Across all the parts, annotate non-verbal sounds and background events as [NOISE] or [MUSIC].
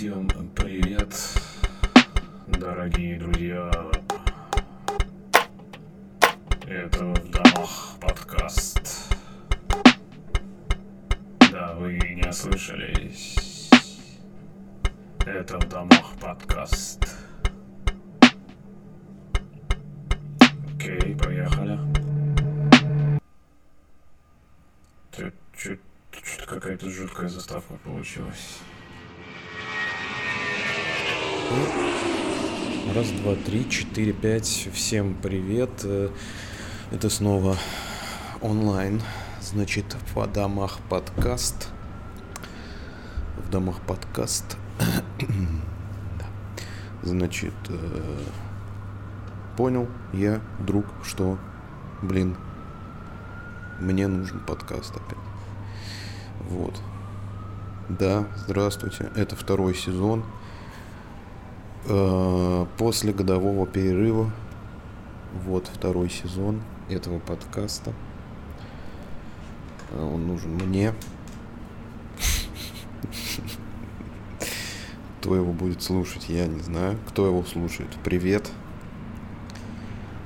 Всем привет, дорогие друзья. Это в домах подкаст. Да, вы не ослышались. Это в домах подкаст. Окей, поехали. Что-то какая-то жуткая заставка получилась. Раз, два, три, четыре, пять. Всем привет. Э, это снова онлайн. Значит, в домах подкаст. В домах подкаст. [CLEARS THROAT] да. Значит, э, понял я, друг, что, блин, мне нужен подкаст опять. Вот. Да, здравствуйте. Это второй сезон. Э, после годового перерыва, вот второй сезон этого подкаста. Э, он нужен мне. Кто его будет слушать, я не знаю. Кто его слушает, привет.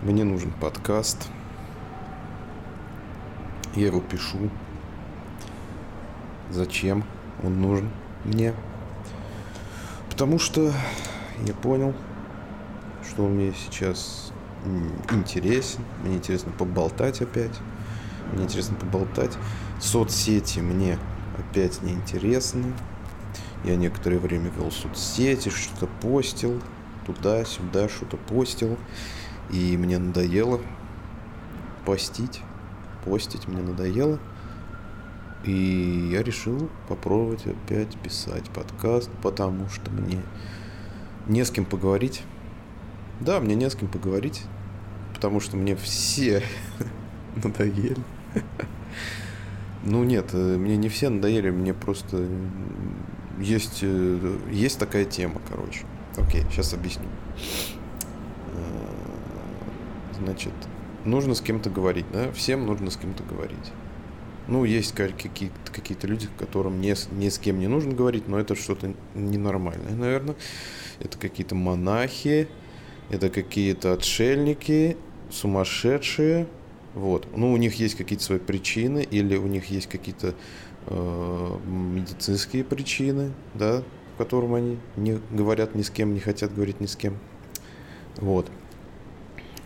Мне нужен подкаст. Я его пишу. Зачем он нужен мне? Потому что я понял, что мне сейчас интересен. Мне интересно поболтать опять. Мне интересно поболтать. Соцсети мне опять неинтересны. Я некоторое время вел соцсети, что-то постил. Туда-сюда что-то постил. И мне надоело постить. Постить мне надоело. И я решил попробовать опять писать подкаст, потому что мне не с кем поговорить. Да, мне не с кем поговорить, потому что мне все [LAUGHS] надоели. Ну нет, э, мне не все надоели, мне просто есть, э, есть такая тема, короче. Окей, сейчас объясню. Э, значит, нужно с кем-то говорить, да? Всем нужно с кем-то говорить. Ну, есть какие-то какие люди, которым не, ни с кем не нужно говорить, но это что-то ненормальное, наверное. Это какие-то монахи, это какие-то отшельники, сумасшедшие. Вот. Ну, у них есть какие-то свои причины, или у них есть какие-то э, медицинские причины, да, по которым они не говорят ни с кем, не хотят говорить ни с кем. Вот.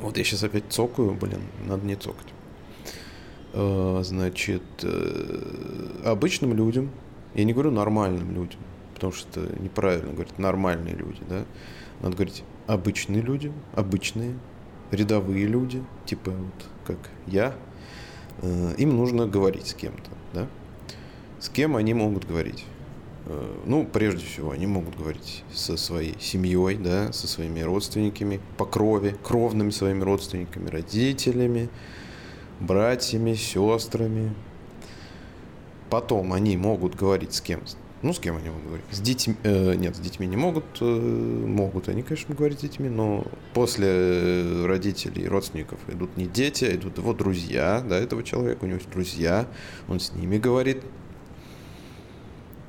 Вот я сейчас опять цокаю, блин, надо не цокать. Э, значит, э, обычным людям, я не говорю нормальным людям, потому что это неправильно говорить нормальные люди, да, надо говорить обычные люди, обычные, рядовые люди, типа вот как я, э, им нужно говорить с кем-то, да, с кем они могут говорить. Ну, прежде всего, они могут говорить со своей семьей, да, со своими родственниками по крови, кровными своими родственниками, родителями, братьями, сестрами. Потом они могут говорить с кем? Ну, с кем они могут говорить? С детьми. Э, нет, с детьми не могут. Э, могут они, конечно, говорить с детьми, но после родителей родственников идут не дети, а идут его друзья, да, этого человека. У него есть друзья, он с ними говорит.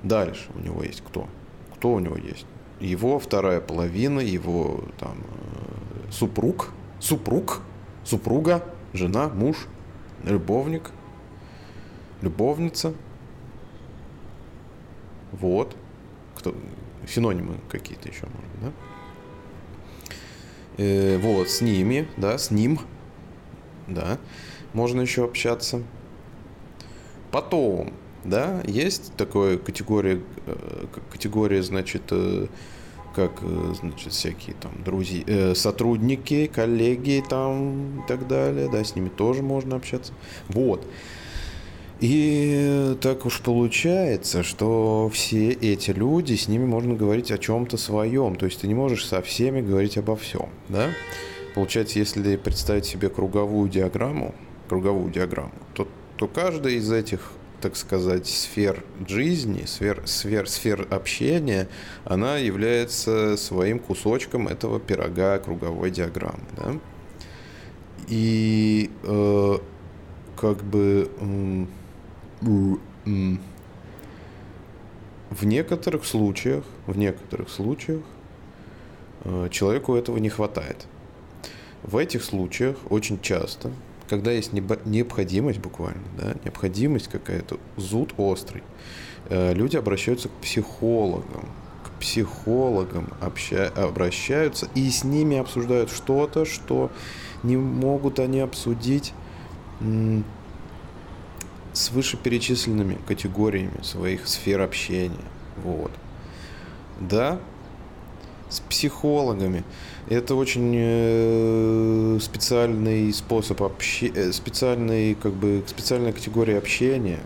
Дальше у него есть кто? Кто у него есть? Его вторая половина, его там э, супруг, супруг, супруга, жена, муж, любовник, любовница. Вот. Кто, синонимы какие-то еще, может да? Э, вот, с ними, да, с ним, да, можно еще общаться. Потом, да, есть такая категория, э, категория, значит, э, как, э, значит, всякие там друзья, сотрудники, коллеги там и так далее, да, с ними тоже можно общаться. Вот. И так уж получается, что все эти люди, с ними можно говорить о чем-то своем. То есть ты не можешь со всеми говорить обо всем, да? Получается, если представить себе круговую диаграмму, круговую диаграмму, то, то каждый из этих так сказать, сфер жизни, сфер, сфер, сфер общения, она является своим кусочком этого пирога круговой диаграммы. Да? И э, как бы э, в некоторых случаях, в некоторых случаях э, человеку этого не хватает. В этих случаях очень часто, когда есть необходимость буквально, да, необходимость какая-то, зуд острый, э, люди обращаются к психологам, к психологам обща, обращаются и с ними обсуждают что-то, что не могут они обсудить с вышеперечисленными категориями своих сфер общения. Вот. Да, с психологами. Это очень э, специальный способ общения, э, специальный, как бы, специальная категория общения,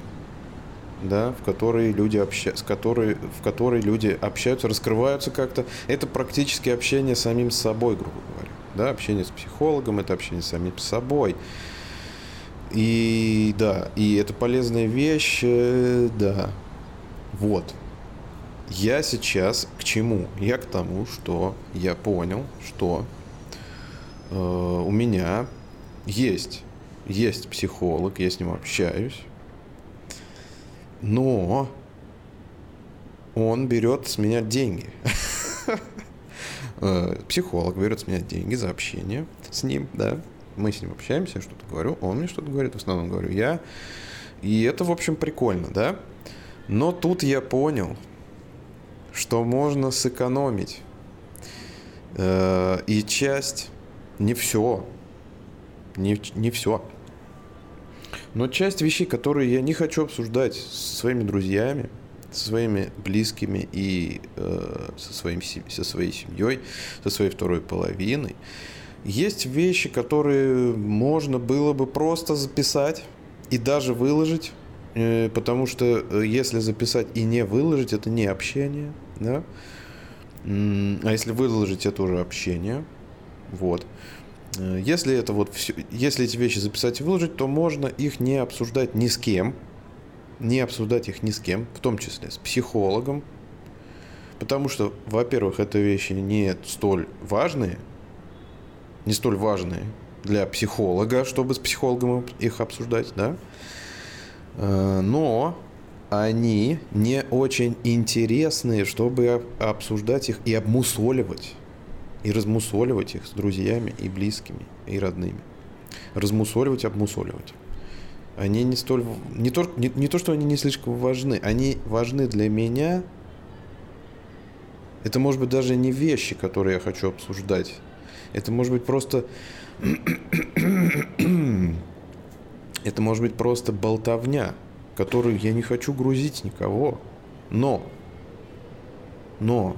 да, в которой люди общаются, с которой, в которой люди общаются, раскрываются как-то. Это практически общение самим собой, грубо говоря. Да, общение с психологом, это общение самим собой. И да, и это полезная вещь, э, да. Вот. Я сейчас к чему? Я к тому, что я понял, что э, у меня есть, есть психолог, я с ним общаюсь, но он берет с меня деньги. [LAUGHS] Э, психолог берет с меня деньги за общение с ним, да, мы с ним общаемся, я что-то говорю, он мне что-то говорит, в основном говорю я. И это, в общем, прикольно, да? Но тут я понял, что можно сэкономить. Э, и часть, не все, не, не все. Но часть вещей, которые я не хочу обсуждать со своими друзьями, со своими близкими и э, со, своим, со своей семьей, со своей второй половиной, есть вещи, которые можно было бы просто записать и даже выложить, э, потому что э, если записать и не выложить, это не общение, да? А если выложить, это уже общение, вот. Э, если это вот все, если эти вещи записать и выложить, то можно их не обсуждать ни с кем, не обсуждать их ни с кем, в том числе с психологом, потому что, во-первых, это вещи не столь важные, не столь важные для психолога, чтобы с психологом их обсуждать, да. Э, но они не очень интересные, чтобы обсуждать их и обмусоливать. И размусоливать их с друзьями и близкими, и родными. Размусоливать, обмусоливать. Они не столь... Не то, не, не то, что они не слишком важны. Они важны для меня. Это, может быть, даже не вещи, которые я хочу обсуждать это может быть просто... [CLEARS THROAT] Это может быть просто болтовня, которую я не хочу грузить никого. Но... Но...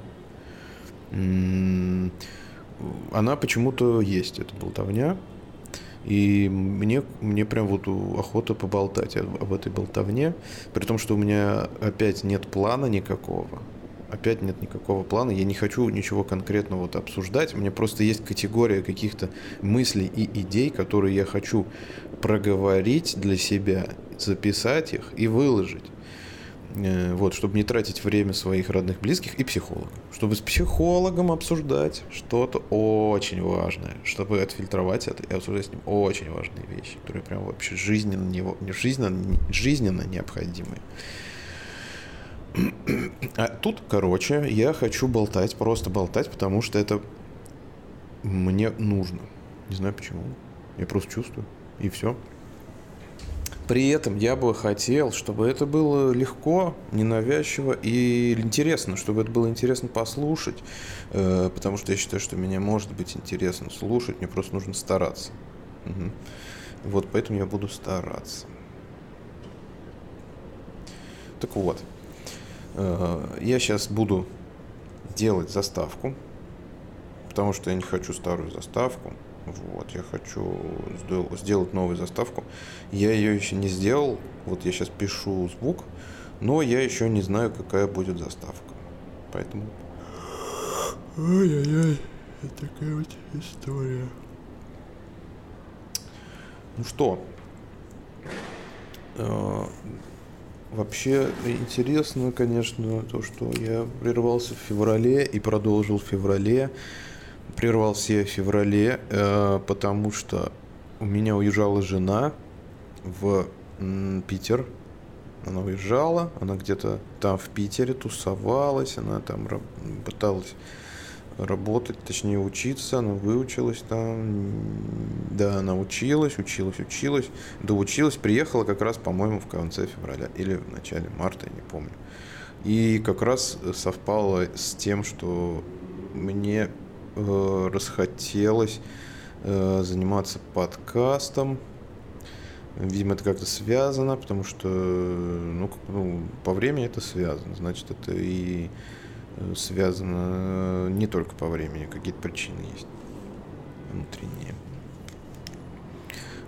Она почему-то есть, эта болтовня. И мне, мне прям вот охота поболтать об, об этой болтовне, при том, что у меня опять нет плана никакого опять нет никакого плана, я не хочу ничего конкретного вот обсуждать, у меня просто есть категория каких-то мыслей и идей, которые я хочу проговорить для себя, записать их и выложить. Э, вот, чтобы не тратить время своих родных, близких и психолога. Чтобы с психологом обсуждать что-то очень важное. Чтобы отфильтровать это и обсуждать с ним очень важные вещи, которые прям вообще жизненно, жизненно, жизненно необходимые. А тут, короче, я хочу болтать, просто болтать, потому что это мне нужно. Не знаю почему. Я просто чувствую. И все. При этом я бы хотел, чтобы это было легко, ненавязчиво и интересно, чтобы это было интересно послушать, э, потому что я считаю, что меня может быть интересно слушать, мне просто нужно стараться. Угу. Вот поэтому я буду стараться. Так вот, я сейчас буду делать заставку, потому что я не хочу старую заставку. Вот, я хочу сделать новую заставку. Я ее еще не сделал. Вот я сейчас пишу звук, но я еще не знаю, какая будет заставка. Поэтому... Ой-ой-ой, это такая вот история. Ну что, э, Вообще интересно, конечно, то, что я прервался в феврале и продолжил в феврале. Прервался я в феврале, э, потому что у меня уезжала жена в Питер Она уезжала, она где-то там в Питере тусовалась, она там пыталась работать, точнее учиться, она выучилась там, да, она училась, училась, училась, доучилась, приехала как раз, по-моему, в конце февраля или в начале марта, я не помню. И как раз совпало с тем, что мне э, расхотелось э, заниматься подкастом. Видимо, это как-то связано, потому что ну, ну, по времени это связано. Значит, это и э, связано не только по времени, какие-то причины есть внутренние.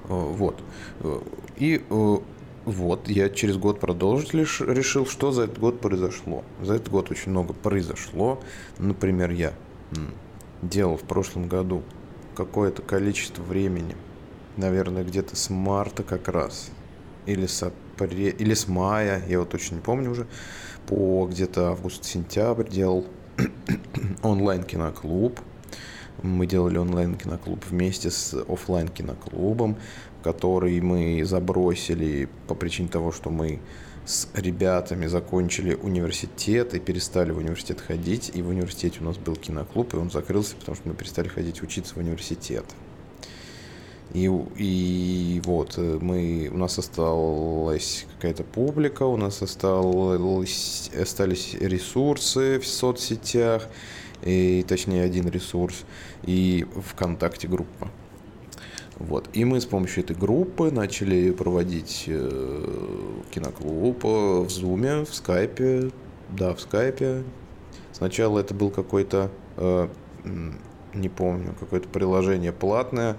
Вот. И вот, я через год продолжить лишь решил, что за этот год произошло. За этот год очень много произошло. Например, я делал в прошлом году какое-то количество времени, наверное, где-то с марта как раз, или с, апре... или с мая, я вот очень не помню уже, по где-то август-сентябрь делал [CLEARS THROAT] онлайн-киноклуб. Мы делали онлайн-киноклуб вместе с офлайн-киноклубом который мы забросили по причине того, что мы с ребятами закончили университет и перестали в университет ходить. И в университете у нас был киноклуб, и он закрылся, потому что мы перестали ходить учиться в университет. И, и вот, э, мы, у нас осталась какая-то публика, у нас осталось, остались ресурсы в соцсетях, и, точнее один ресурс, и ВКонтакте группа. Вот. И мы с помощью этой группы начали проводить э, киноклуб э, в Зуме, в Скайпе. Да, в Скайпе. Сначала это был какой-то, не помню, какое-то приложение платное,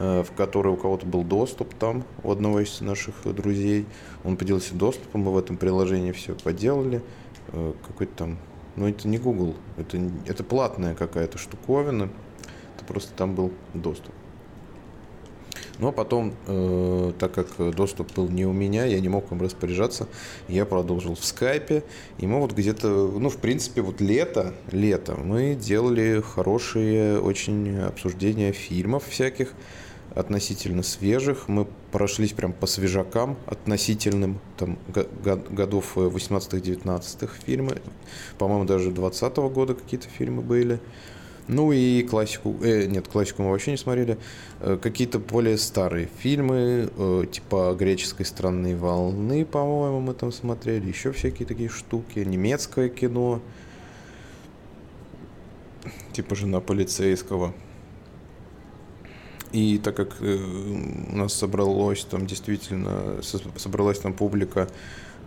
в которое у кого-то был доступ там, у одного из наших друзей. Он поделился доступом, мы в этом приложении все поделали. Э, какой-то там, ну это не Google, это, это платная какая-то штуковина. Это просто там был доступ. Но потом, э, так как доступ был не у меня, я не мог им распоряжаться, я продолжил в скайпе. И мы вот где-то, ну, в принципе, вот лето, лето, мы делали хорошие очень обсуждения фильмов всяких, относительно свежих. Мы прошлись прям по свежакам относительным, там, годов 18-19 фильмы. По-моему, даже 20 -го года какие-то фильмы были. Ну и классику, э, нет, классику мы вообще не смотрели. Э, какие-то более старые фильмы, э, типа греческой странной волны, по-моему, мы там смотрели. Еще всякие такие штуки. Немецкое кино. Типа жена полицейского. И так как э, у нас собралось там действительно, собралась там публика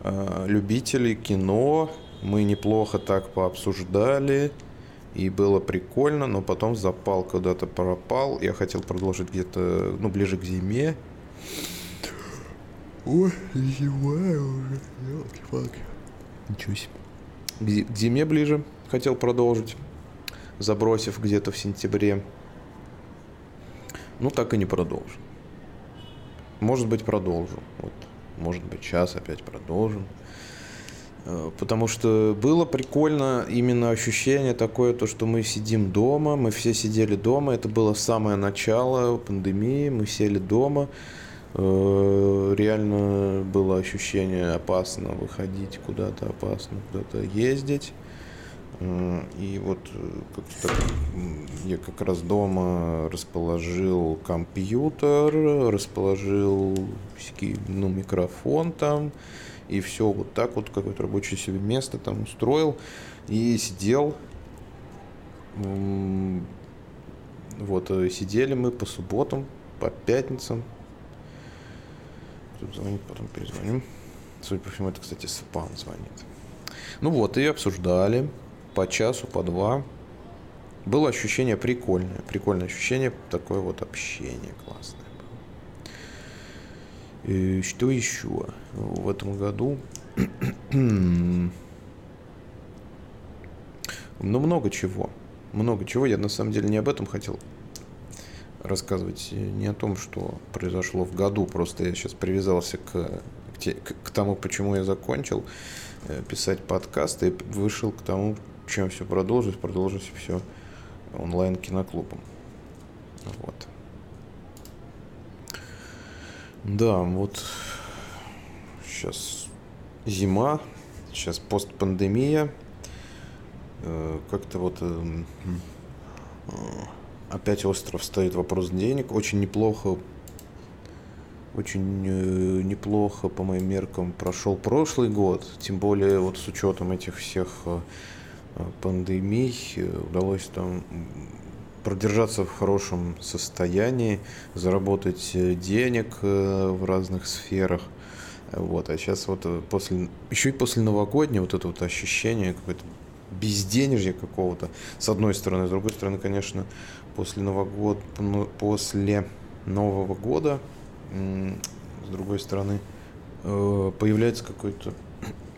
э, любителей кино, мы неплохо так пообсуждали. И было прикольно, но потом запал куда-то пропал. Я хотел продолжить где-то, ну, ближе к зиме. Ой, зима уже. Елки-палки. Ничего себе. К зиме ближе хотел продолжить, забросив где-то в сентябре. Ну, так и не продолжил. Может быть, продолжу. Вот. Может быть, сейчас опять продолжим. Э, потому что было прикольно именно ощущение такое, то, что мы сидим дома, мы все сидели дома, это было самое начало пандемии, мы сели дома, э, реально было ощущение опасно выходить куда-то, опасно куда-то ездить. Э, и вот как я как раз дома расположил компьютер, расположил ну, микрофон там, и все вот так вот, какое-то рабочее себе место там устроил, и сидел, вот, э, сидели мы по субботам, по пятницам, тут звонит, потом перезвоним, судя по всему, это, кстати, спам звонит. Ну вот, и обсуждали по часу, по два, было ощущение прикольное, прикольное ощущение, такое вот общение классное. И что еще в этом году? [CLEARS THROAT] ну, много чего. Много чего. Я на самом деле не об этом хотел рассказывать, не о том, что произошло в году. Просто я сейчас привязался к, к, к тому, почему я закончил э, писать подкасты и вышел к тому, чем все продолжить. Продолжить все онлайн-киноклубом. Вот. Да, вот сейчас зима, сейчас постпандемия. Э, как-то вот э, опять остров стоит вопрос денег. Очень неплохо очень э, неплохо по моим меркам прошел прошлый год, тем более вот с учетом этих всех э, пандемий э, удалось там продержаться в хорошем состоянии, заработать денег в разных сферах. Вот, а сейчас вот после, еще и после новогоднего вот это вот ощущение какое-то безденежья какого-то, с одной стороны, с другой стороны, конечно, после Нового года, после Нового года с другой стороны, э, появляется какое-то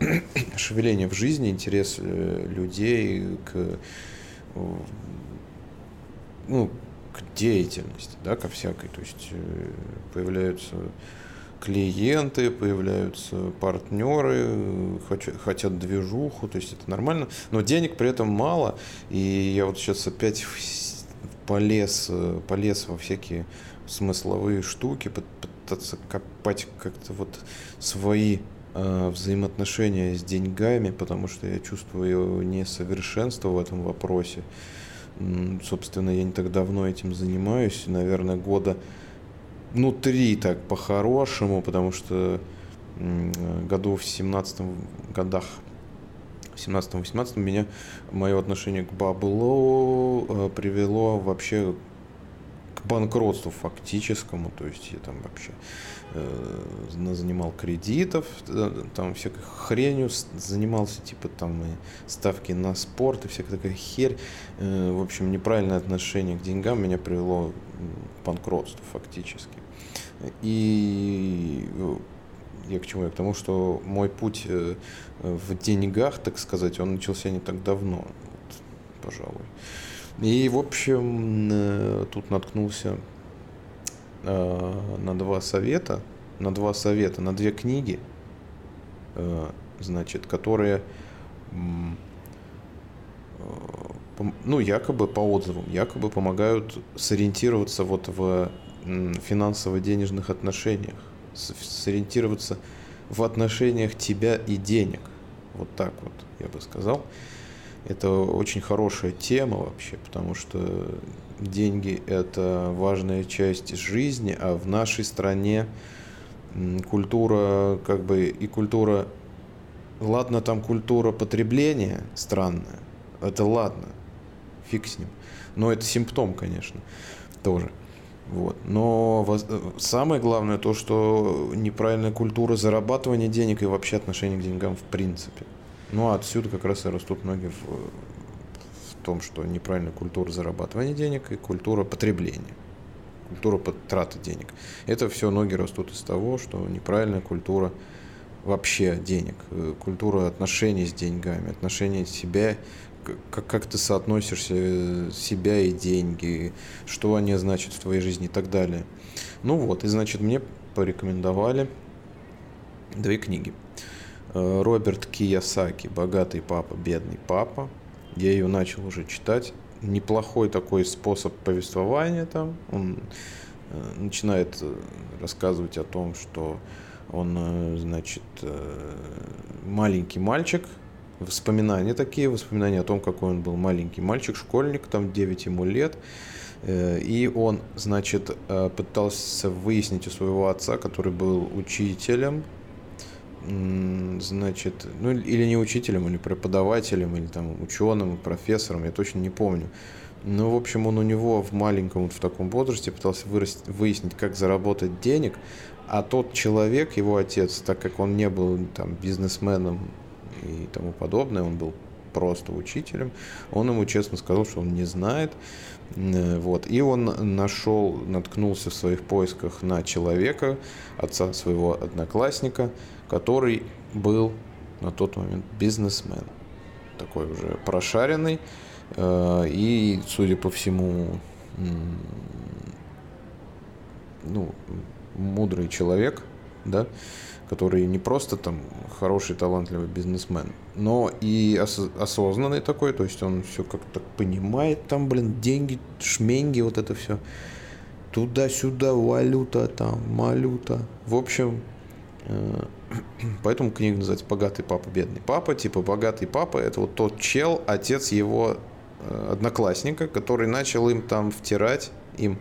[CLEARS THROAT] шевеление в жизни, интерес э, людей к, э, ну, к деятельности, да, ко всякой. То есть появляются клиенты, появляются партнеры, хотят движуху, то есть это нормально, но денег при этом мало, и я вот сейчас опять полез, полез во всякие смысловые штуки, пытаться копать как-то вот свои э, взаимоотношения с деньгами, потому что я чувствую несовершенство в этом вопросе. Собственно, я не так давно этим занимаюсь, наверное, года ну, три так по-хорошему, потому что году в 17 годах в 17-18 меня мое отношение к баблу э, привело вообще банкротству фактическому, то есть я там вообще э, занимал кредитов, э, там всякой хренью занимался, типа там и ставки на спорт и всякая такая херь. Э, в общем, неправильное отношение к деньгам меня привело к банкротству фактически. И э, я к чему? Я к тому, что мой путь э, в деньгах, так сказать, он начался не так давно, вот, пожалуй. И, в общем, э, тут наткнулся э, на два совета, на два совета, на две книги, э, значит, которые, ну, якобы по отзывам, якобы помогают сориентироваться вот в финансово-денежных отношениях, сориентироваться в отношениях тебя и денег. Вот так вот, я бы сказал. Это очень хорошая тема вообще, потому что деньги – это важная часть жизни, а в нашей стране культура, как бы и культура, ладно, там культура потребления странная, это ладно, фиг с ним, но это симптом, конечно, тоже. Вот. Но самое главное то, что неправильная культура зарабатывания денег и вообще отношение к деньгам в принципе. Ну, а отсюда как раз и растут ноги в, в том, что неправильная культура зарабатывания денег и культура потребления, культура траты денег. Это все ноги растут из того, что неправильная культура вообще денег, э, культура отношений с деньгами, отношения себя, как, как ты соотносишься э, себя и деньги, что они значат в твоей жизни и так далее. Ну вот, и значит мне порекомендовали две книги – Роберт Киясаки «Богатый папа, бедный папа». Я ее начал уже читать. Неплохой такой способ повествования там. Он э, начинает э, рассказывать о том, что он, значит, маленький мальчик, воспоминания такие, воспоминания о том, какой он был маленький мальчик, школьник, там 9 ему лет, и он, значит, пытался выяснить у своего отца, который был учителем, значит, ну или не учителем, или преподавателем, или там ученым, профессором, я точно не помню. Но, в общем, он у него в маленьком, вот в таком возрасте пытался вырасти, выяснить, как заработать денег, а тот человек, его отец, так как он не был там бизнесменом и тому подобное, он был просто учителем, он ему честно сказал, что он не знает, вот. И он нашел, наткнулся в своих поисках на человека, отца своего одноклассника, который был на тот момент бизнесмен, такой уже прошаренный э, и, судя по всему, ну, мудрый человек, да, который не просто там хороший, талантливый бизнесмен, но и ос- осознанный такой, то есть он все как-то понимает, там, блин, деньги, шменги, вот это все. Туда-сюда, валюта там, малюта. В общем, [CLEARS THROAT] поэтому книга называется «Богатый папа, бедный папа». Типа «Богатый папа» — это вот тот чел, отец его э, одноклассника, который начал им там втирать, им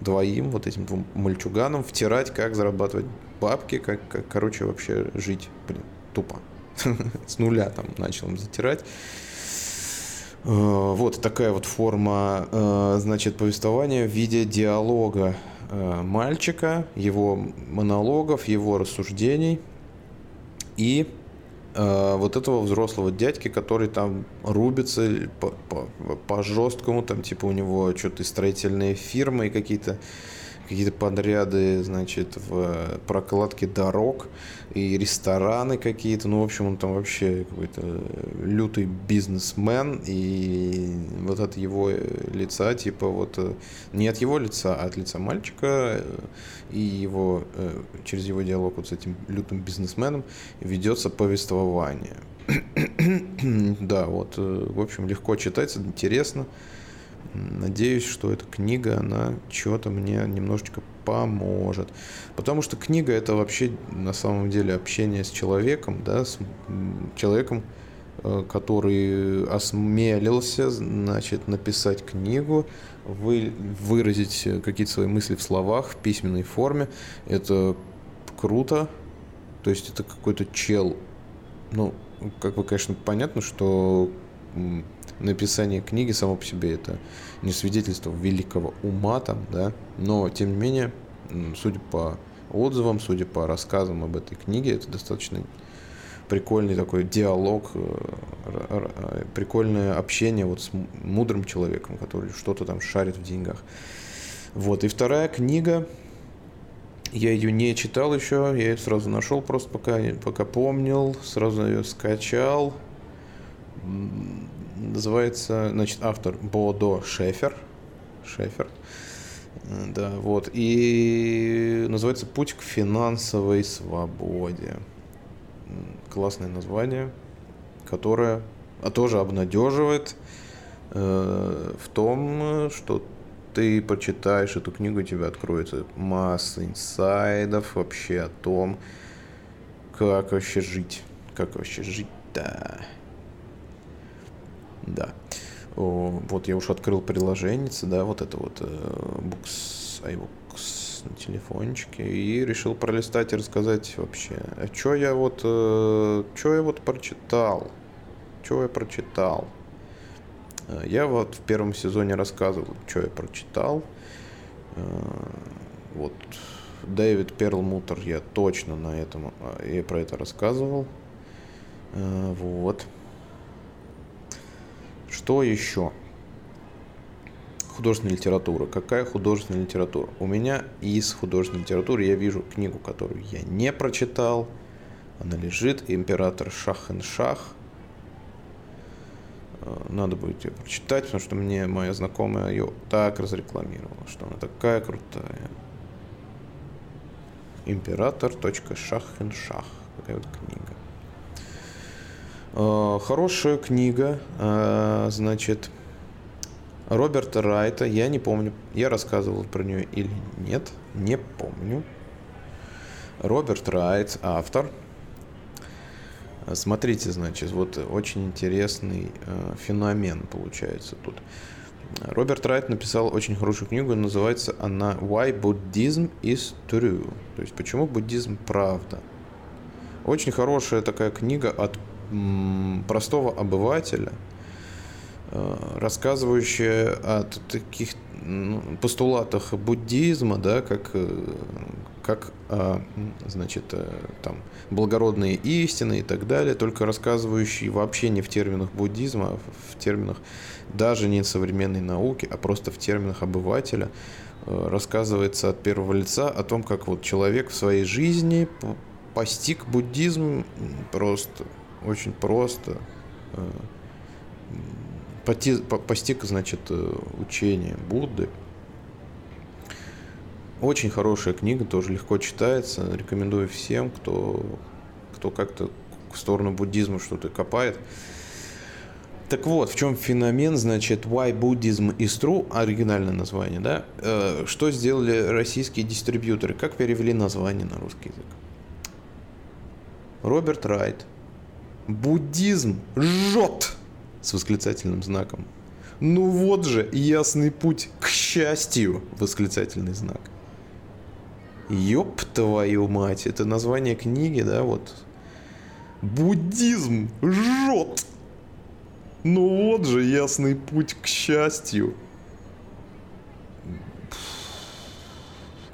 двоим, вот этим двум мальчуганам, втирать, как зарабатывать бабки, как, как короче, вообще жить. Блин, тупо. [LAUGHS] С нуля там начал им затирать. Э, вот такая вот форма, значит, повествования в виде диалога Э, мальчика, его монологов, его рассуждений и э, вот этого взрослого дядьки, который там рубится по, по жесткому, там типа у него что-то строительные фирмы и какие-то какие-то подряды, значит, в прокладке дорог и рестораны какие-то. Ну, в общем, он там вообще какой-то лютый бизнесмен. И вот от его лица, типа, вот не от его лица, а от лица мальчика и его, э, через его диалог вот с этим лютым бизнесменом ведется повествование. [CLEARS THROAT] да, вот, э, в общем, легко читается, интересно. Надеюсь, что эта книга, она что-то мне немножечко поможет. Потому что книга это вообще на самом деле общение с человеком, да, с человеком, э, который осмелился, значит, написать книгу, вы, выразить какие-то свои мысли в словах, в письменной форме. Это круто. То есть это какой-то чел. Ну, как бы, конечно, понятно, что написание книги само по себе это не свидетельство великого ума там, да, но тем не менее, судя по отзывам, судя по рассказам об этой книге, это достаточно прикольный такой диалог, э, прикольное общение вот с мудрым человеком, который что-то там шарит в деньгах. Вот, и вторая книга, я ее не читал еще, я ее сразу нашел, просто пока, пока помнил, сразу ее скачал, Называется, значит, автор Бодо Шефер. Шефер. Да, вот. И называется «Путь к финансовой свободе». Классное название, которое а тоже обнадеживает э, в том, что ты прочитаешь эту книгу, у тебя откроется масса инсайдов вообще о том, как вообще жить. Как вообще жить-то. Да. Вот я уж открыл приложение, да, вот это вот э, Books, iBooks на телефончике, и решил пролистать и рассказать вообще, а что я вот, э, что я вот прочитал, что я прочитал. Э, я вот в первом сезоне рассказывал, что я прочитал. Вот Дэвид Перлмутер, я точно на этом, я про это рассказывал. Вот. Что еще? Художественная литература. Какая художественная литература? У меня из художественной литературы я вижу книгу, которую я не прочитал. Она лежит. Император Шах-эн-Шах. Э, надо будет ее прочитать, потому что мне моя знакомая ее так разрекламировала, что она такая крутая. Император.шах-эн-Шах. Такая вот книга. Э, хорошая книга, э, значит, Роберта Райта, я не помню, я рассказывал про нее или нет, не помню. Роберт Райт, автор. Смотрите, значит, вот очень интересный э, феномен получается тут. Роберт Райт написал очень хорошую книгу, называется она Why Buddhism is True, то есть почему буддизм правда. Очень хорошая такая книга от простого обывателя, э, рассказывающая о таких ну, постулатах буддизма, да, как, э, как значит, э, там, благородные истины и так далее, только рассказывающий вообще не в терминах буддизма, а в терминах даже не современной науки, а просто в терминах обывателя, рассказывается от первого лица о том, как вот человек в своей жизни постиг буддизм просто очень просто. Э, постиг, значит, э, учение Будды. Очень хорошая книга, тоже легко читается. Рекомендую всем, кто, кто как-то в сторону буддизма что-то копает. Так вот, в чем феномен, значит, Why Buddhism is True, оригинальное название, да? Э, что сделали российские дистрибьюторы? Как перевели название на русский язык? Роберт Райт. Буддизм жжет! С восклицательным знаком. Ну вот же, ясный путь к счастью! Восклицательный знак. Ёб твою мать, это название книги, да, вот. Буддизм жжет! Ну вот же, ясный путь к счастью.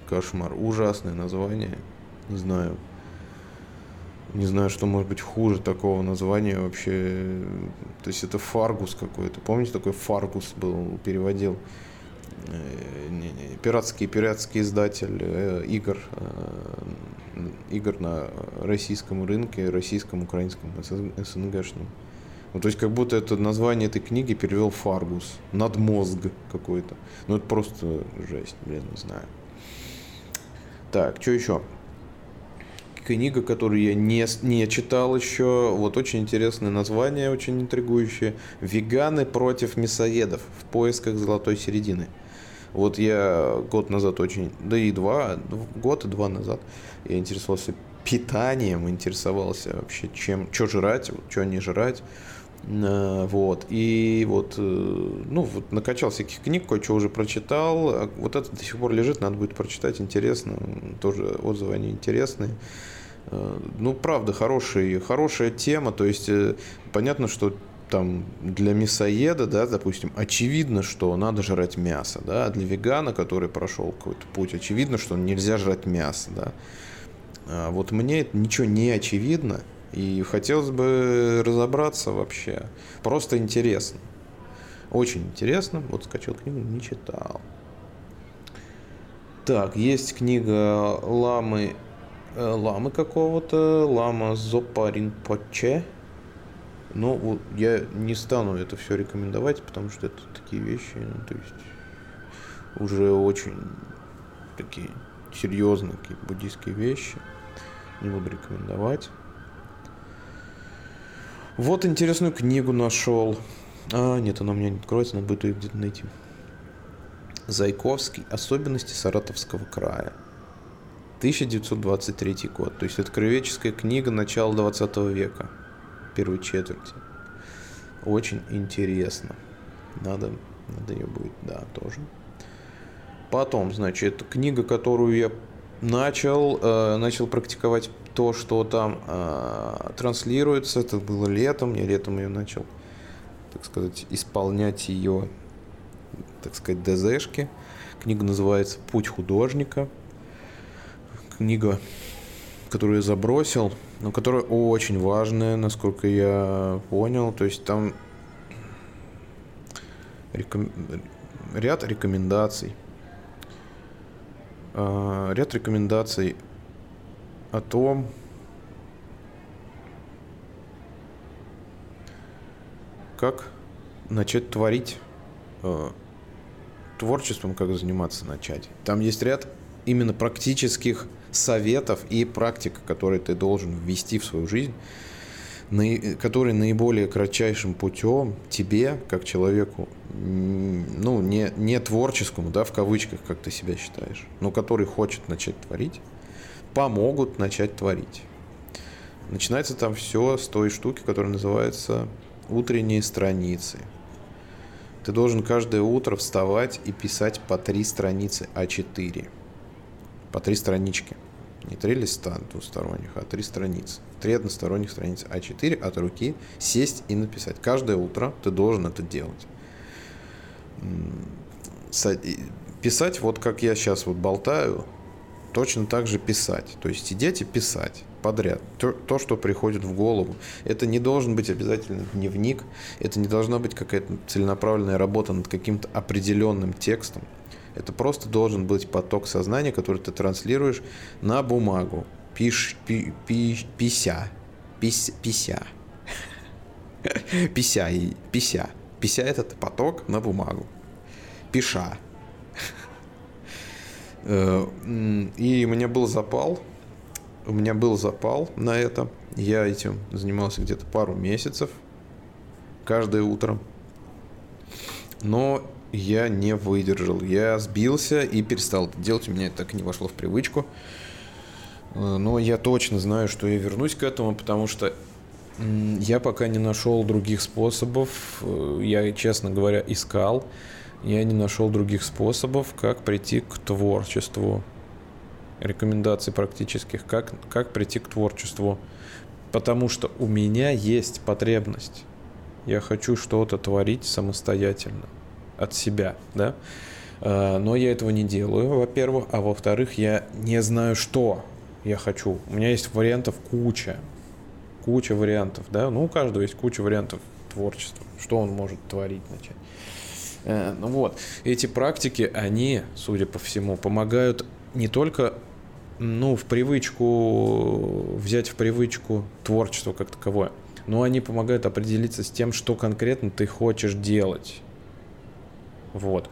Кошмар. Ужасное название. Не знаю. Не знаю, что может быть хуже такого названия вообще. То есть это Фаргус какой-то. Помните, такой Фаргус был, переводил э, пиратский пиратский издатель э, игр э, игр на российском рынке, российском, украинском, СНГшном. Ну, то есть как будто это название этой книги перевел Фаргус. Надмозг какой-то. Ну это просто жесть, блин, не знаю. Так, что еще? Книга, которую я не, не читал еще. Вот очень интересное название, очень интригующее. «Веганы против мясоедов. В поисках золотой середины». Вот я год назад очень, да и два, год и два назад я интересовался питанием, интересовался вообще чем, что жрать, что не жрать. Э, вот. И вот, э, ну, вот накачал всяких книг, кое-что уже прочитал. А вот это до сих пор лежит, надо будет прочитать, интересно. Тоже отзывы они интересные. Э, ну, правда, хороший, хорошая тема. То есть, понятно, что там для мясоеда, да, допустим, очевидно, что надо жрать мясо, да, а для вегана, который прошел какой-то путь, очевидно, что нельзя жрать мясо, да. А вот мне ничего не очевидно, и хотелось бы разобраться вообще. Просто интересно. Очень интересно. Вот скачал книгу, не читал. Так, есть книга Ламы, э, Ламы какого-то, Лама Зопаринпоче. Но вот я не стану это все рекомендовать, потому что это такие вещи, ну, то есть уже очень такие серьезные какие буддийские вещи. Не буду рекомендовать. Вот интересную книгу нашел. А, нет, она у меня не откроется, надо будет ее где-то найти. Зайковский. Особенности Саратовского края. 1923 год. То есть это краеведческая книга начала 20 века. Первой четверти. Очень интересно. Надо, надо ее будет, да, тоже. Потом, значит, книга, которую я начал, э, начал практиковать то, что там э, транслируется. Это было летом, я летом ее начал, так сказать, исполнять ее, так сказать, ДЗшки. Книга называется «Путь художника». Книга, которую я забросил, но которая очень важная, насколько я понял. То есть там реком... ряд рекомендаций Э, ряд рекомендаций о том, как начать творить э, творчеством, как заниматься начать. Там есть ряд именно практических советов и практик, которые ты должен ввести в свою жизнь, который наиболее кратчайшим путем тебе, как человеку, ну, не, не творческому, да, в кавычках, как ты себя считаешь, но который хочет начать творить, помогут начать творить. Начинается там все с той штуки, которая называется утренние страницы. Ты должен каждое утро вставать и писать по три страницы А4. По три странички. Не три листа двусторонних, а три страницы. Три односторонних страницы А4 от руки сесть и написать. Каждое утро ты должен это делать. Писать, вот как я сейчас вот болтаю, точно так же писать. То есть сидеть и писать подряд. То, то, что приходит в голову. Это не должен быть обязательно дневник. Это не должна быть какая-то целенаправленная работа над каким-то определенным текстом. Это просто должен быть поток сознания, который ты транслируешь на бумагу. Пиш, пи, пи, пися. Пись, пися. Пися и пися. Пися этот поток на бумагу. Пиша. Э, и у меня был запал. У меня был запал на это. Я этим занимался где-то пару месяцев. Каждое утро. Но я не выдержал. Я сбился и перестал это делать. У меня это так и не вошло в привычку. Э, но я точно знаю, что я вернусь к этому, потому что я пока не нашел других способов. Э, я, честно говоря, искал. Я не нашел других способов, как прийти к творчеству. Рекомендаций практических, как, как прийти к творчеству. Потому что у меня есть потребность. Я хочу что-то творить самостоятельно, от себя, да. Э, но я этого не делаю, во-первых. А во-вторых, я не знаю, что я хочу. У меня есть вариантов куча. Куча вариантов, да. Ну, у каждого есть куча вариантов творчества. Что он может творить, начать. Э, ну вот, эти практики, они, судя по всему, помогают не только ну, в привычку, взять в привычку творчество как таковое, но они помогают определиться с тем, что конкретно ты хочешь делать. Вот.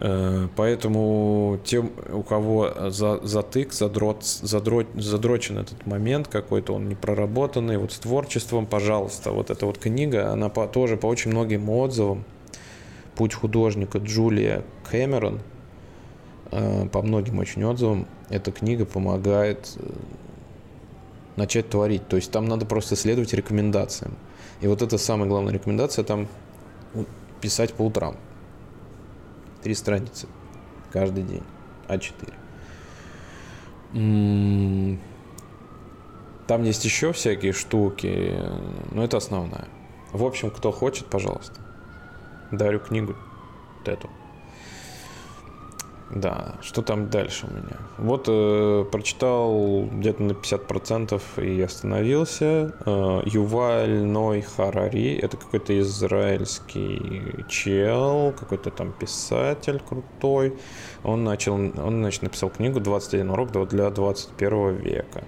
Э, поэтому тем, у кого за, затык, задрот, задрот, задрочен этот момент какой-то, он не проработанный, вот с творчеством, пожалуйста, вот эта вот книга, она по, тоже по очень многим отзывам, «Путь художника» Джулия Кэмерон, э, по многим очень отзывам, эта книга помогает э, начать творить. То есть там надо просто следовать рекомендациям. И вот это самая главная рекомендация, там писать по утрам. Три страницы каждый день. А4. Там есть еще всякие штуки, но это основная. В общем, кто хочет, пожалуйста. Дарю книгу вот эту. Да, что там дальше у меня? Вот э, прочитал где-то на 50% и остановился. Э, Юваль Ной Харари, это какой-то израильский чел, какой-то там писатель крутой. Он начал, он значит, написал книгу «21 урок для 21 века».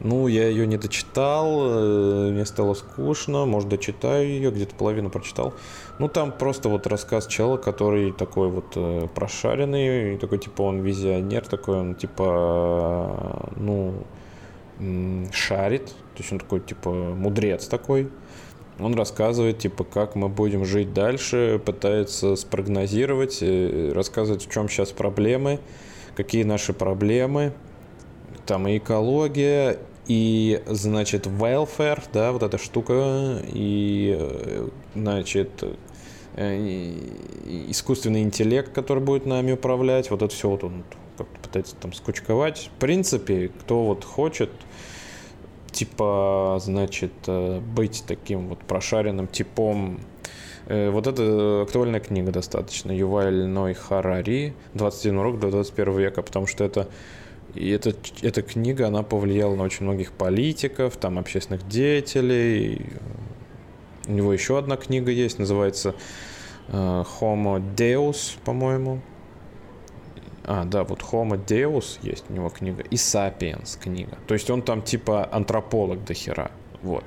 Ну, я ее не дочитал, э, мне стало скучно, может, дочитаю ее, где-то половину прочитал. Ну, там просто вот рассказ чела, который такой вот э, прошаренный, такой, типа, он визионер такой, он, типа, ну, шарит, то есть он такой, типа, мудрец такой. Он рассказывает, типа, как мы будем жить дальше, пытается спрогнозировать, э, рассказывает, в чем сейчас проблемы, какие наши проблемы, там и экология, и, значит, welfare, да, вот эта штука, и, э, значит, э, искусственный интеллект, который будет нами управлять, вот это все вот он как-то пытается там скучковать. В принципе, кто вот хочет, типа, значит, э, быть таким вот прошаренным типом вот это актуальная книга достаточно. Юваль Ной Харари «21 урок до 21 века», потому что это и эта, эта книга, она повлияла на очень многих политиков, там, общественных деятелей. У него еще одна книга есть, называется uh, Homo Deus, по-моему. А, да, вот Homo Deus есть у него книга, и Sapiens книга. То есть он там типа антрополог до хера. Вот.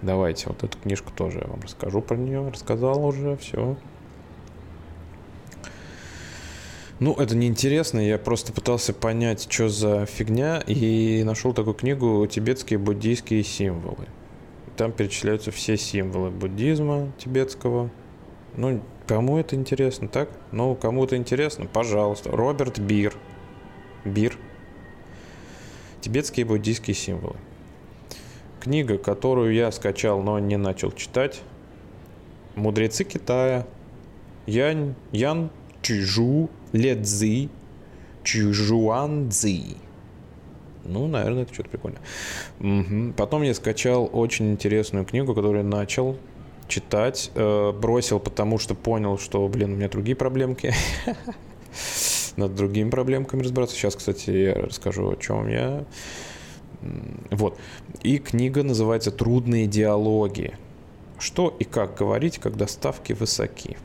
Давайте, вот эту книжку тоже я вам расскажу про нее. Рассказал уже, все. Ну, это неинтересно, я просто пытался понять, что за фигня, и нашел такую книгу «Тибетские буддийские символы». Там перечисляются все символы буддизма тибетского. Ну, кому это интересно, так? Ну, кому это интересно, пожалуйста. Роберт Бир. Бир. Тибетские буддийские символы. Книга, которую я скачал, но не начал читать. Мудрецы Китая. Ян, Ян Чжу Ледзи Чжуанцзи. Ну, наверное, это что-то прикольное. Угу. Потом я скачал очень интересную книгу, которую начал читать. Э, бросил, потому что понял, что, блин, у меня другие проблемки. [LAUGHS] Над другими проблемками разбираться. Сейчас, кстати, я расскажу, о чем я. Вот. И книга называется «Трудные диалоги». Что и как говорить, когда ставки высоки.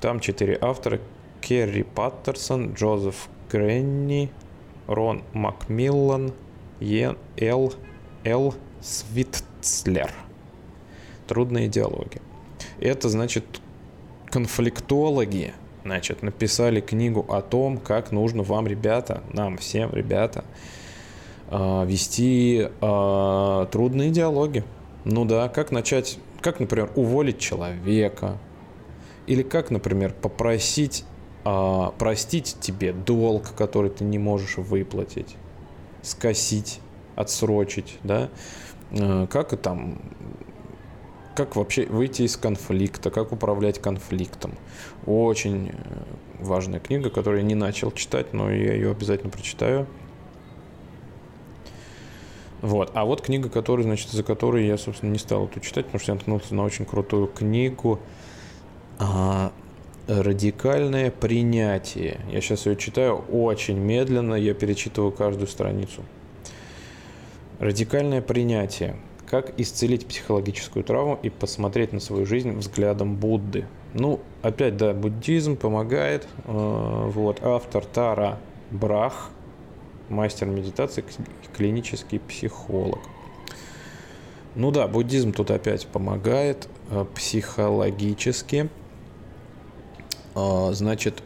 Там четыре автора. Керри Паттерсон, Джозеф Гренни, Рон Макмиллан, Ел Эл Свитцлер. Трудные диалоги. Это значит конфликтологи, значит, написали книгу о том, как нужно вам, ребята, нам всем, ребята, а, вести а, трудные диалоги. Ну да, как начать, как, например, уволить человека, или как, например, попросить а, простить тебе долг, который ты не можешь выплатить. скосить, отсрочить, да, э, как и там как вообще выйти из конфликта, как управлять конфликтом. Очень э, важная книга, которую я не начал читать, но я ее обязательно прочитаю. Вот. А вот книга, которую, значит, за которой я, собственно, не стал эту читать, потому что я наткнулся на очень крутую книгу а, «Радикальное принятие». Я сейчас ее читаю очень медленно, я перечитываю каждую страницу. «Радикальное принятие. Как исцелить психологическую травму и посмотреть на свою жизнь взглядом Будды». Ну, опять, да, буддизм помогает. А, вот, автор Тара Брах – мастер медитации, клинический психолог. Ну да, буддизм тут опять помогает э, психологически. А, значит,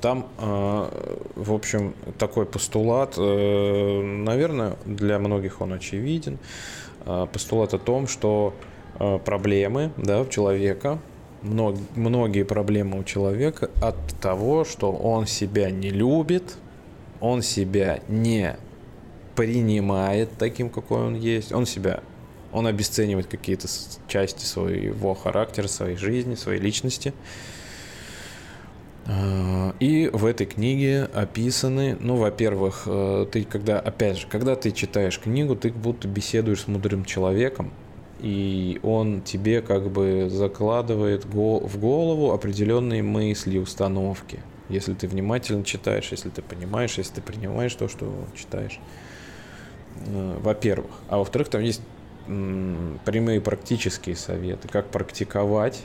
там, э, в общем, такой постулат, э, наверное, для многих он очевиден. Постулат о том, что проблемы да, у человека, многие проблемы у человека от того, что он себя не любит, он себя не принимает таким, какой он есть, он себя, он обесценивает какие-то части своего характера, своей жизни, своей личности. А, и в этой книге описаны, ну, во-первых, э, ты когда, опять же, когда ты читаешь книгу, ты будто беседуешь с мудрым человеком, и он тебе как бы закладывает в голову определенные мысли, установки – если ты внимательно читаешь, если ты понимаешь, если ты принимаешь то, что читаешь. Э, во-первых. А во-вторых, там есть прямые практические советы, как практиковать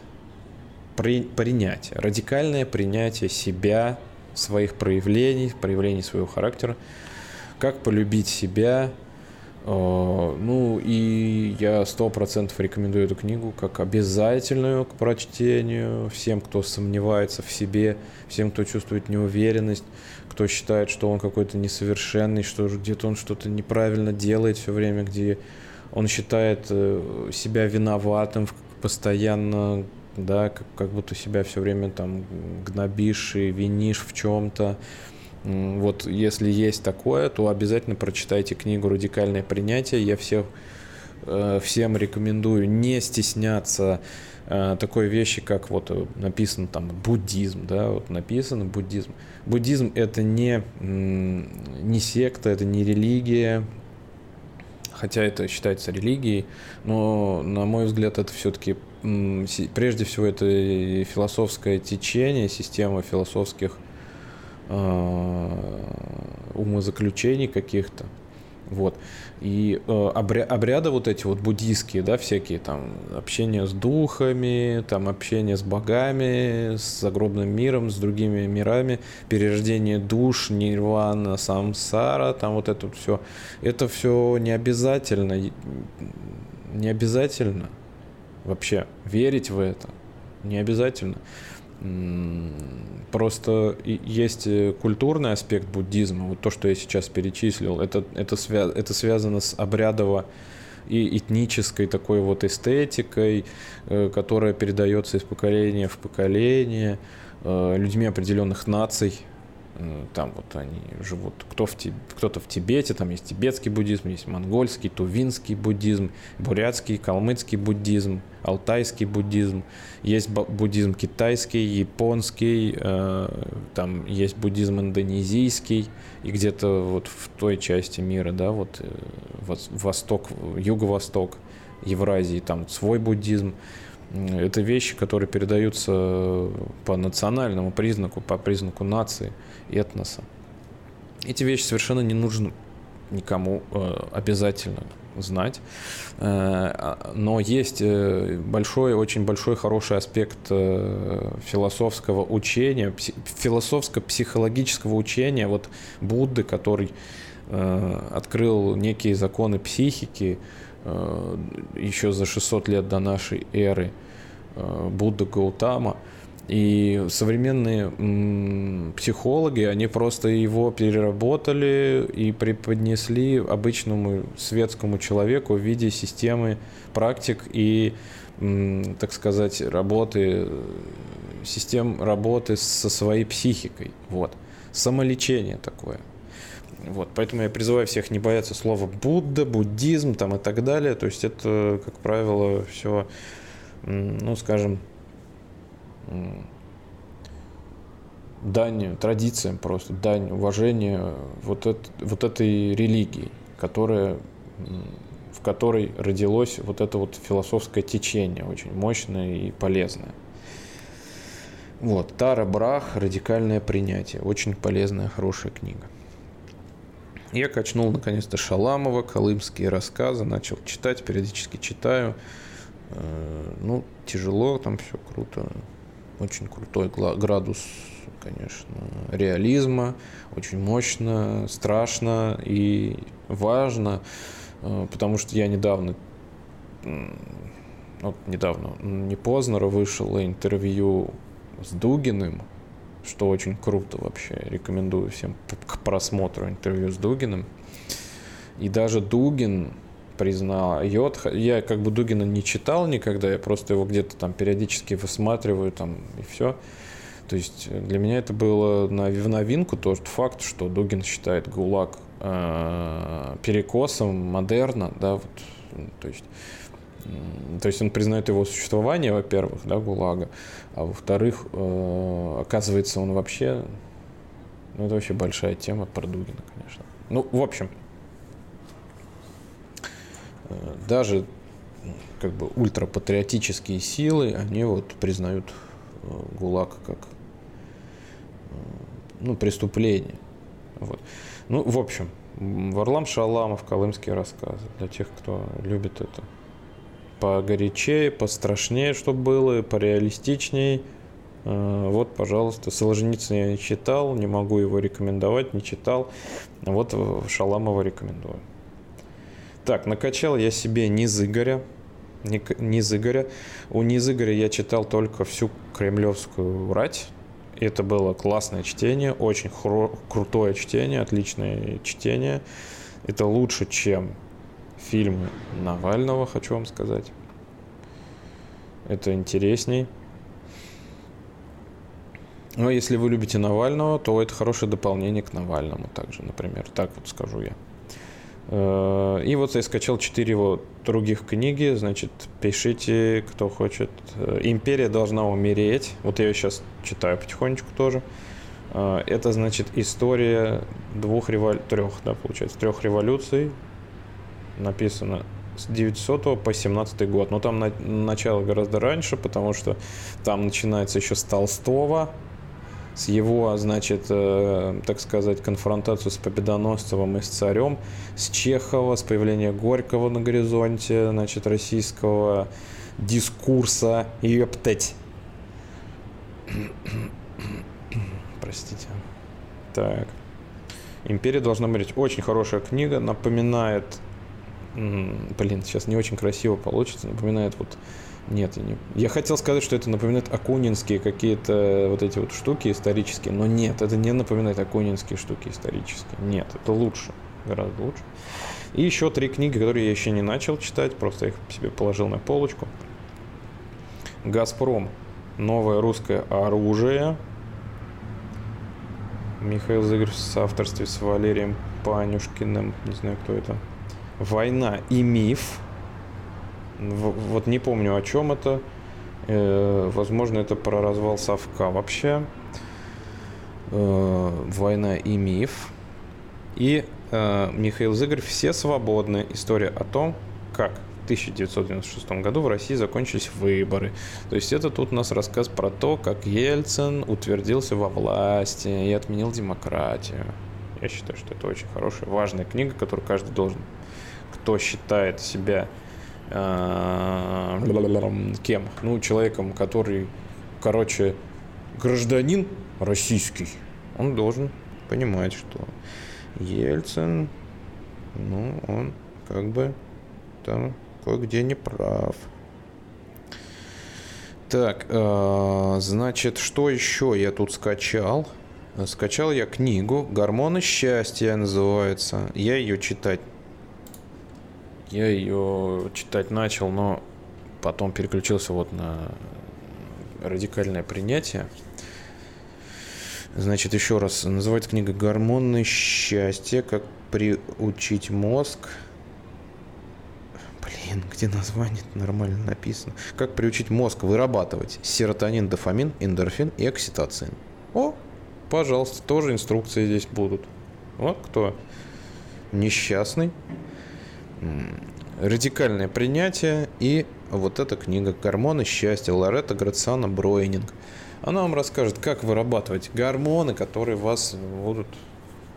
при, принятие, радикальное принятие себя, своих проявлений, проявлений своего характера, как полюбить себя, а, ну и я сто процентов рекомендую эту книгу как обязательную к прочтению всем, кто сомневается в себе, всем, кто чувствует неуверенность, кто считает, что он какой-то несовершенный, что где-то он что-то неправильно делает все время, где он считает э, себя виноватым постоянно, да, как, как будто себя все время там гнобишь и винишь в чем-то. Вот если есть такое, то обязательно прочитайте книгу «Радикальное принятие». Я всех, э, всем рекомендую не стесняться э, такой вещи, как вот э, написано там буддизм, да, вот написано буддизм. Буддизм это не, не секта, это не религия, хотя это считается религией, но, на мой взгляд, это все-таки, прежде всего, это философское течение, система философских Э, умозаключений каких-то. Вот. И э, обря- обряды вот эти вот буддийские, да, всякие там общение с духами, там общение с богами, с загробным миром, с другими мирами, перерождение душ, нирвана, самсара, там вот это все. Это все не обязательно, не обязательно вообще верить в это, не обязательно. Просто есть э, культурный аспект буддизма, вот то, что я сейчас перечислил, это, это, свя это связано с обрядово и этнической такой вот эстетикой, э, которая передается из поколения в поколение, э, людьми определенных наций, там вот они живут, кто в, кто-то в Тибете, там есть тибетский буддизм, есть монгольский, тувинский буддизм, бурятский, калмыцкий буддизм, алтайский буддизм, есть буддизм китайский, японский, э, там есть буддизм индонезийский, и где-то вот в той части мира, да, вот э, восток, юго-восток Евразии, там свой буддизм, это вещи, которые передаются по национальному признаку, по признаку нации, этноса. Эти вещи совершенно не нужно никому э, обязательно знать. Э, но есть э, большой, очень большой хороший аспект философского учения, философско-психологического учения вот Будды, который открыл некие законы психики, Э, еще за 600 лет до нашей эры э, Будда Гаутама. И современные психологи, они просто его переработали и преподнесли обычному светскому человеку в виде системы практик и, так сказать, работы, систем работы со своей психикой. Вот. Самолечение такое. Вот, поэтому я призываю всех не бояться слова Будда, буддизм там и так далее. То есть это, как правило, все, ну, скажем, дань традициям просто, дань уважения вот, это, вот этой религии, которая, в которой родилось вот это вот философское течение, очень мощное и полезное. Вот, Тара Брах «Радикальное принятие». Очень полезная, хорошая книга. Я качнул наконец-то Шаламова, колымские рассказы, начал читать, периодически читаю. Э, ну, тяжело, там все круто. Очень крутой градус, конечно, реализма. Очень мощно, страшно и важно, э, потому что я недавно вот недавно, не Познера вышел интервью с Дугиным, что очень круто вообще. Рекомендую всем к просмотру интервью с Дугиным. И даже Дугин признает, я как бы Дугина не читал никогда, я просто его где-то там периодически высматриваю там и все. То есть для меня это было в новинку тот факт, что Дугин считает ГУЛАГ э, перекосом модерна, да, вот, то есть то есть он признает его существование, во-первых, да, ГУЛАГа, а во-вторых, э, оказывается, он вообще, ну это вообще большая тема про Дугина, конечно. Ну, в общем, э, даже как бы ультрапатриотические силы, они вот признают э, ГУЛАГ как ну, преступление. Вот. Ну, в общем, Варлам Шаламов, Колымские рассказы, для тех, кто любит это погорячее, пострашнее, чтобы было, пореалистичней. Э, вот, пожалуйста, Солженицына я не читал, не могу его рекомендовать, не читал. Вот Шаламова рекомендую. Так, накачал я себе низ Игоря. Низ Игоря. У низ Игоря я читал только всю кремлевскую рать. Это было классное чтение, очень крутое чтение, отличное чтение. Это лучше, чем фильмы Навального, хочу вам сказать. Это интересней. Но если вы любите Навального, то это хорошее дополнение к Навальному также, например. Так вот скажу я. Э, и вот я скачал четыре его других книги, значит, пишите, кто хочет. Э, «Империя должна умереть». Вот я ее сейчас читаю потихонечку тоже. Э, это, значит, история двух революций, трех, да, получается, трех революций написано с 900 по 17 год. Но там на, начало гораздо раньше, потому что там начинается еще с Толстого, с его, значит, э, так сказать, конфронтацию с Победоносцевым и с царем, с Чехова, с появления Горького на горизонте, значит, российского дискурса, ептать. [COUGHS] Простите. Так. Империя должна быть очень хорошая книга, напоминает блин, сейчас не очень красиво получится, напоминает вот нет, не... я хотел сказать, что это напоминает акунинские какие-то вот эти вот штуки исторические, но нет, это не напоминает акунинские штуки исторические. Нет, это лучше, гораздо лучше. И еще три книги, которые я еще не начал читать, просто их себе положил на полочку. «Газпром. Новое русское оружие». Михаил Зыгорь в соавторстве с Валерием Панюшкиным. Не знаю, кто это. «Война и миф». Вот не помню, о чем это. Э, возможно, это про развал Совка вообще. Э, «Война и миф». И э, Михаил Зыгорь «Все свободны. История о том, как в 1996 году в России закончились выборы. То есть это тут у нас рассказ про то, как Ельцин утвердился во власти и отменил демократию. Я считаю, что это очень хорошая, важная книга, которую каждый должен кто считает себя кем? Ну, человеком, который, короче, гражданин российский, он должен понимать, что Ельцин, ну, он как бы там кое-где не прав. Так, э, значит, что еще я тут скачал? Скачал я книгу «Гормоны счастья» называется. Я ее читать я ее читать начал, но потом переключился вот на радикальное принятие. Значит, еще раз, называется книга «Гормоны счастья. Как приучить мозг». Блин, где название нормально написано? Как приучить мозг вырабатывать серотонин, дофамин, эндорфин и окситоцин. О, пожалуйста, тоже инструкции здесь будут. Вот кто несчастный. Радикальное принятие и вот эта книга «Гормоны счастья» Лоретта Грациана Бройнинг. Она вам расскажет, как вырабатывать гормоны, которые вас будут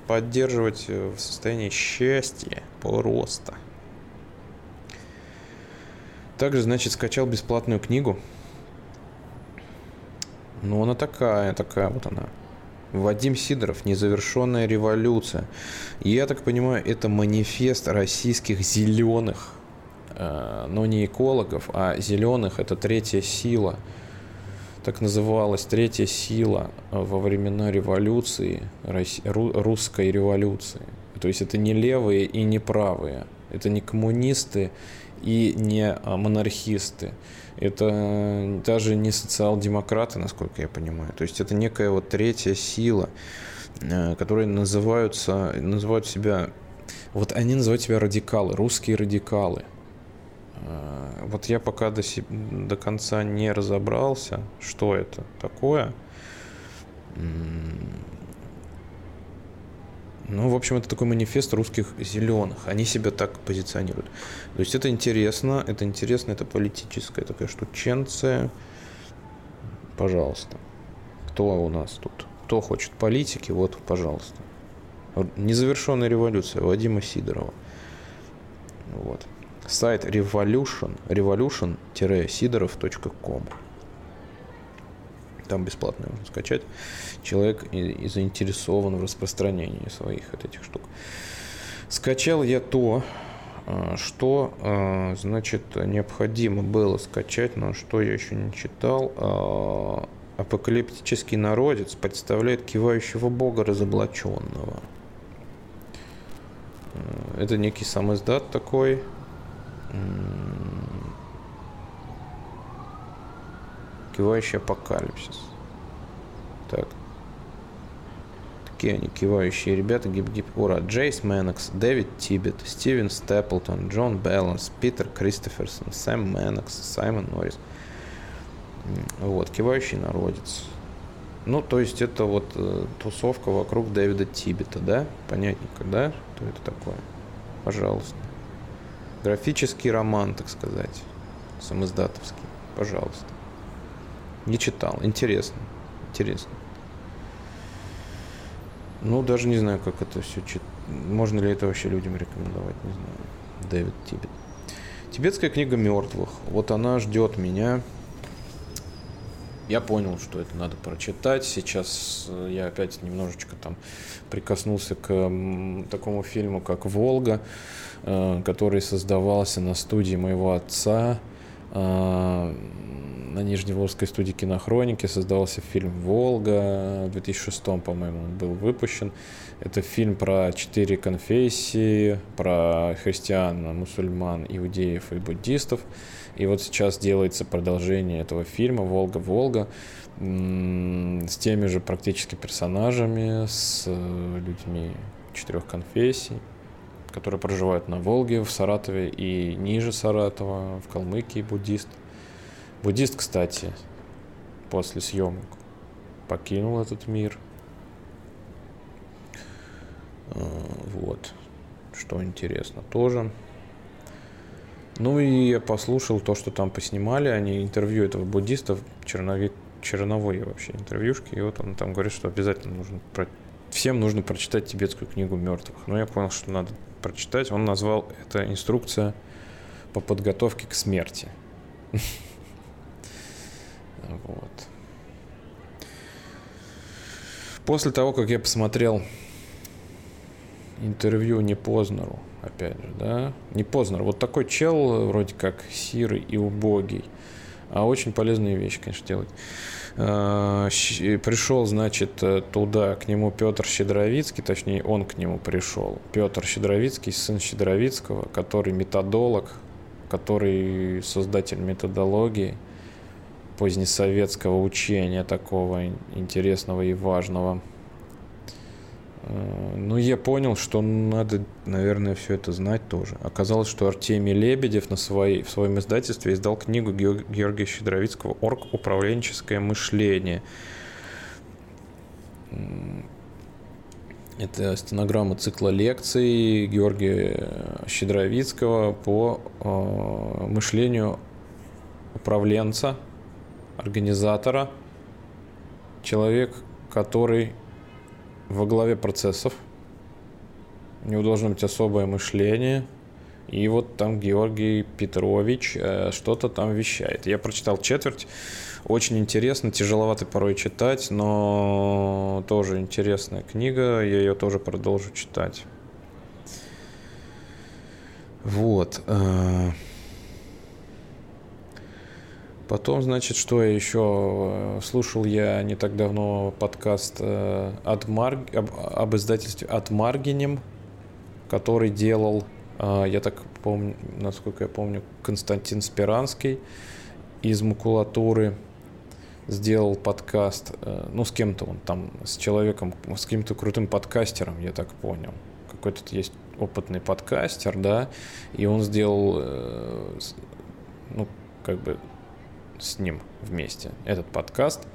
поддерживать в состоянии счастья, роста. Также, значит, скачал бесплатную книгу. Ну, она такая, такая вот она. Вадим Сидоров «Незавершенная революция». Я так понимаю, это манифест российских зеленых, э, но не экологов, а зеленых – это третья сила. Так называлась третья сила во времена революции, русской революции. То есть это не левые и не правые. Это не коммунисты и не монархисты это даже не социал-демократы, насколько я понимаю. То есть это некая вот третья сила, э, которые называются, называют себя, вот они называют себя радикалы, русские радикалы. Э, вот я пока до, до конца не разобрался, что это такое. Ну, в общем, это такой манифест русских зеленых. Они себя так позиционируют. То есть это интересно, это интересно, это политическая такая штученция. Пожалуйста. Кто у нас тут? Кто хочет политики? Вот, пожалуйста. Незавершенная революция Вадима Сидорова. Вот. Сайт revolution, revolution-sidorov.com там бесплатно можно скачать. Человек и, и заинтересован в распространении своих вот этих штук. Скачал я то, а, что, а, значит, необходимо было скачать, но что я еще не читал. А, апокалиптический народец представляет кивающего бога разоблаченного. Это некий самиздат такой. Кивающий апокалипсис. Так. Такие они кивающие ребята. Гип-гип. Ура. Джеймс Мэннокс, Дэвид Тибет, Стивен Степлтон, Джон Баланс, Питер Кристоферсон, Сэм Мэннокс, Саймон Норрис. Вот, кивающий народец. Ну, то есть это вот э, тусовка вокруг Дэвида Тибета, да? Понятненько, да? Что это такое? Пожалуйста. Графический роман, так сказать. Самоиздатовский. Пожалуйста. Не читал. Интересно. Интересно. Ну, даже не знаю, как это все читать. Можно ли это вообще людям рекомендовать, не знаю. Дэвид Тибет. Тибетская книга мертвых. Вот она ждет меня. Я понял, что это надо прочитать. Сейчас э, я опять немножечко там прикоснулся к такому фильму, как «Волга», э, который создавался на студии моего отца э, на Нижневолжской студии кинохроники создавался фильм «Волга». В 2006, по-моему, был выпущен. Это фильм про четыре конфессии, про христиан, мусульман, иудеев и буддистов. И вот сейчас делается продолжение этого фильма «Волга-Волга» с теми же практически персонажами, с э, людьми четырех конфессий которые проживают на Волге, в Саратове и ниже Саратова, в Калмыкии буддист. Буддист, кстати, после съемок покинул этот мир. А, вот. Что интересно тоже. Ну и я послушал то, что там поснимали. Они интервью этого буддиста, черновик, черновые вообще интервьюшки. И вот он там говорит, что обязательно нужно про... всем нужно прочитать тибетскую книгу мертвых. Но я понял, что надо прочитать. Он назвал это инструкция по подготовке к смерти. [LAUGHS] Вот. После того, как я посмотрел интервью не Познеру, опять же, да, не Познер, вот такой чел, вроде как сирый и убогий, а очень полезные вещи, конечно, делать. А, пришел, значит, туда, к нему Петр Щедровицкий, точнее, он к нему пришел. Петр Щедровицкий, сын Щедровицкого, который методолог, который создатель методологии – позднесоветского учения такого интересного и важного. Э, ну, я понял, что надо, наверное, все это знать тоже. Оказалось, что Артемий Лебедев на своей, в своем издательстве издал книгу Георгия Щедровицкого «Орг. Управленческое мышление». Это стенограмма цикла лекций Георгия Щедровицкого по э, мышлению управленца, организатора, человек, который во главе процессов, у него должно быть особое мышление, и вот там Георгий Петрович э, что-то там вещает. Я прочитал четверть, очень интересно, тяжеловато порой читать, но тоже интересная книга, я ее тоже продолжу читать. Вот. Э, потом, значит, что я еще слушал я не так давно подкаст э, от Марг... об, издательстве от Маргинем, который делал, э, я так помню, насколько я помню, Константин Спиранский из макулатуры сделал подкаст, э, ну, с кем-то он там, с человеком, с каким-то крутым подкастером, я так понял. Какой-то есть опытный подкастер, да, и он сделал, э, ну, как бы с ним вместе этот подкаст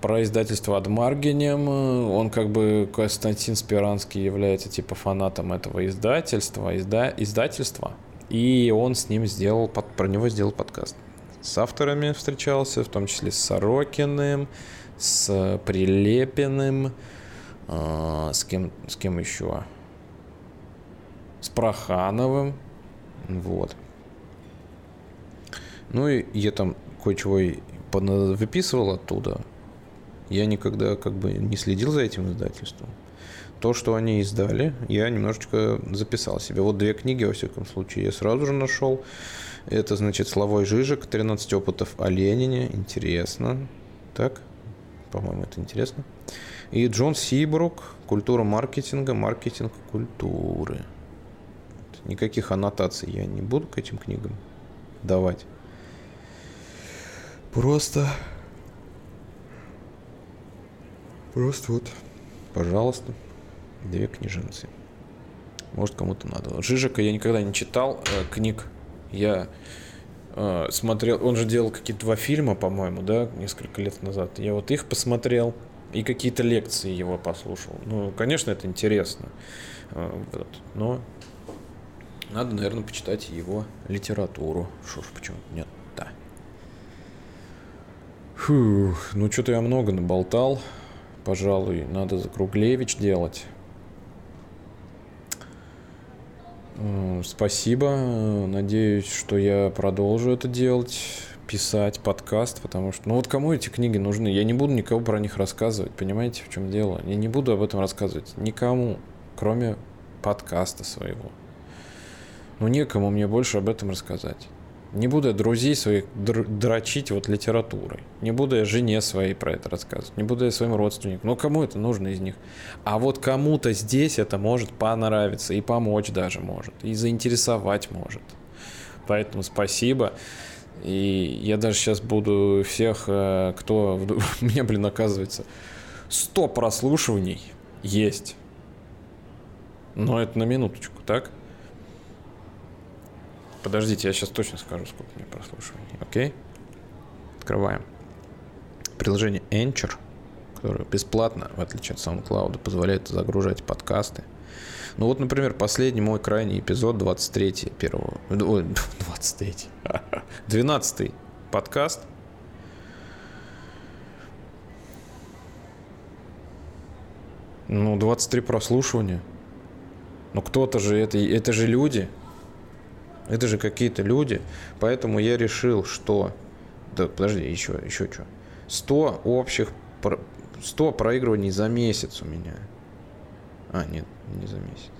про издательство Адмаргенем. Он как бы Константин Спиранский является типа фанатом этого издательства, изда, издательства, и он с ним сделал, про него сделал подкаст с авторами встречался, в том числе с Сорокиным, с Прилепиным, э, с кем, с кем еще? С Прохановым, вот. Ну и я там кое-чего выписывал оттуда. Я никогда как бы не следил за этим издательством. То, что они издали, я немножечко записал себе. Вот две книги, во всяком случае, я сразу же нашел. Это, значит, Славой Жижик, 13 опытов о Ленине. Интересно. Так, по-моему, это интересно. И Джон Сибрук, культура маркетинга, маркетинг культуры. Никаких аннотаций я не буду к этим книгам давать. Просто... Просто вот, пожалуйста, две книженцы. Может, кому-то надо. Жижика я никогда не читал э, книг я э, смотрел, он же делал какие-то два фильма, по-моему, да, несколько лет назад. Я вот их посмотрел и какие-то лекции его послушал. Ну, конечно, это интересно. Э, вот, но надо, наверное, почитать его литературу. Что ж, почему нет? Фух, ну что-то я много наболтал. Пожалуй, надо закруглевич делать. Спасибо. Надеюсь, что я продолжу это делать, писать подкаст, потому что, ну вот кому эти книги нужны? Я не буду никого про них рассказывать, понимаете, в чем дело? Я не буду об этом рассказывать никому, кроме подкаста своего. Ну, некому мне больше об этом рассказать. Не буду я друзей своих др- дрочить вот литературой. Не буду я жене своей про это рассказывать. Не буду я своим родственникам. Ну, кому это нужно из них? А вот кому-то здесь это может понравиться и помочь даже может. И заинтересовать может. Поэтому спасибо. И я даже сейчас буду всех, э, кто... [LAUGHS] Меня, блин, оказывается, 100 прослушиваний есть. Но это на минуточку, так? Подождите, я сейчас точно скажу, сколько меня прослушиваний. Окей? Открываем. Приложение Anchor, которое бесплатно, в отличие от SoundCloud, позволяет загружать подкасты. Ну вот, например, последний мой крайний эпизод, 23 первого... Ой, [LAUGHS] 23 12 [LAUGHS] подкаст. Ну, 23 прослушивания. Ну, кто-то же, это, это же люди. Это же какие-то люди. Поэтому я решил, что... Да, подожди, еще, еще что. 100 общих... 100 проигрываний за месяц у меня. А, нет, не за месяц.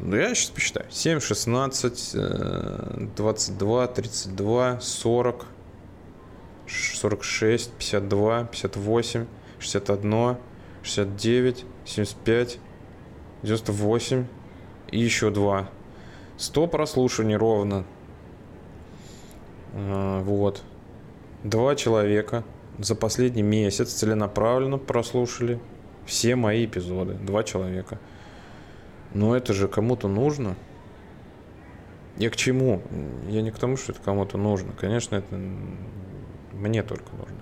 Ну, я сейчас посчитаю. 7, 16, 22, 32, 40, 46, 52, 58, 61, 69, 75, 98 и еще 2. 100 прослушиваний ровно. А, Вот. Два человека за последний месяц целенаправленно прослушали все мои эпизоды. Два человека. Но это же кому-то нужно. Я к чему? Я не к тому, что это кому-то нужно. Конечно, это мне только нужно.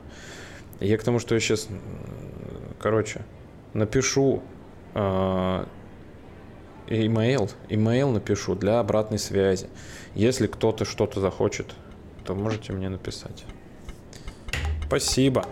Я к тому, что я сейчас, короче, напишу а, имейл, имейл напишу для обратной связи. Если кто-то что-то захочет, то можете мне написать. Спасибо.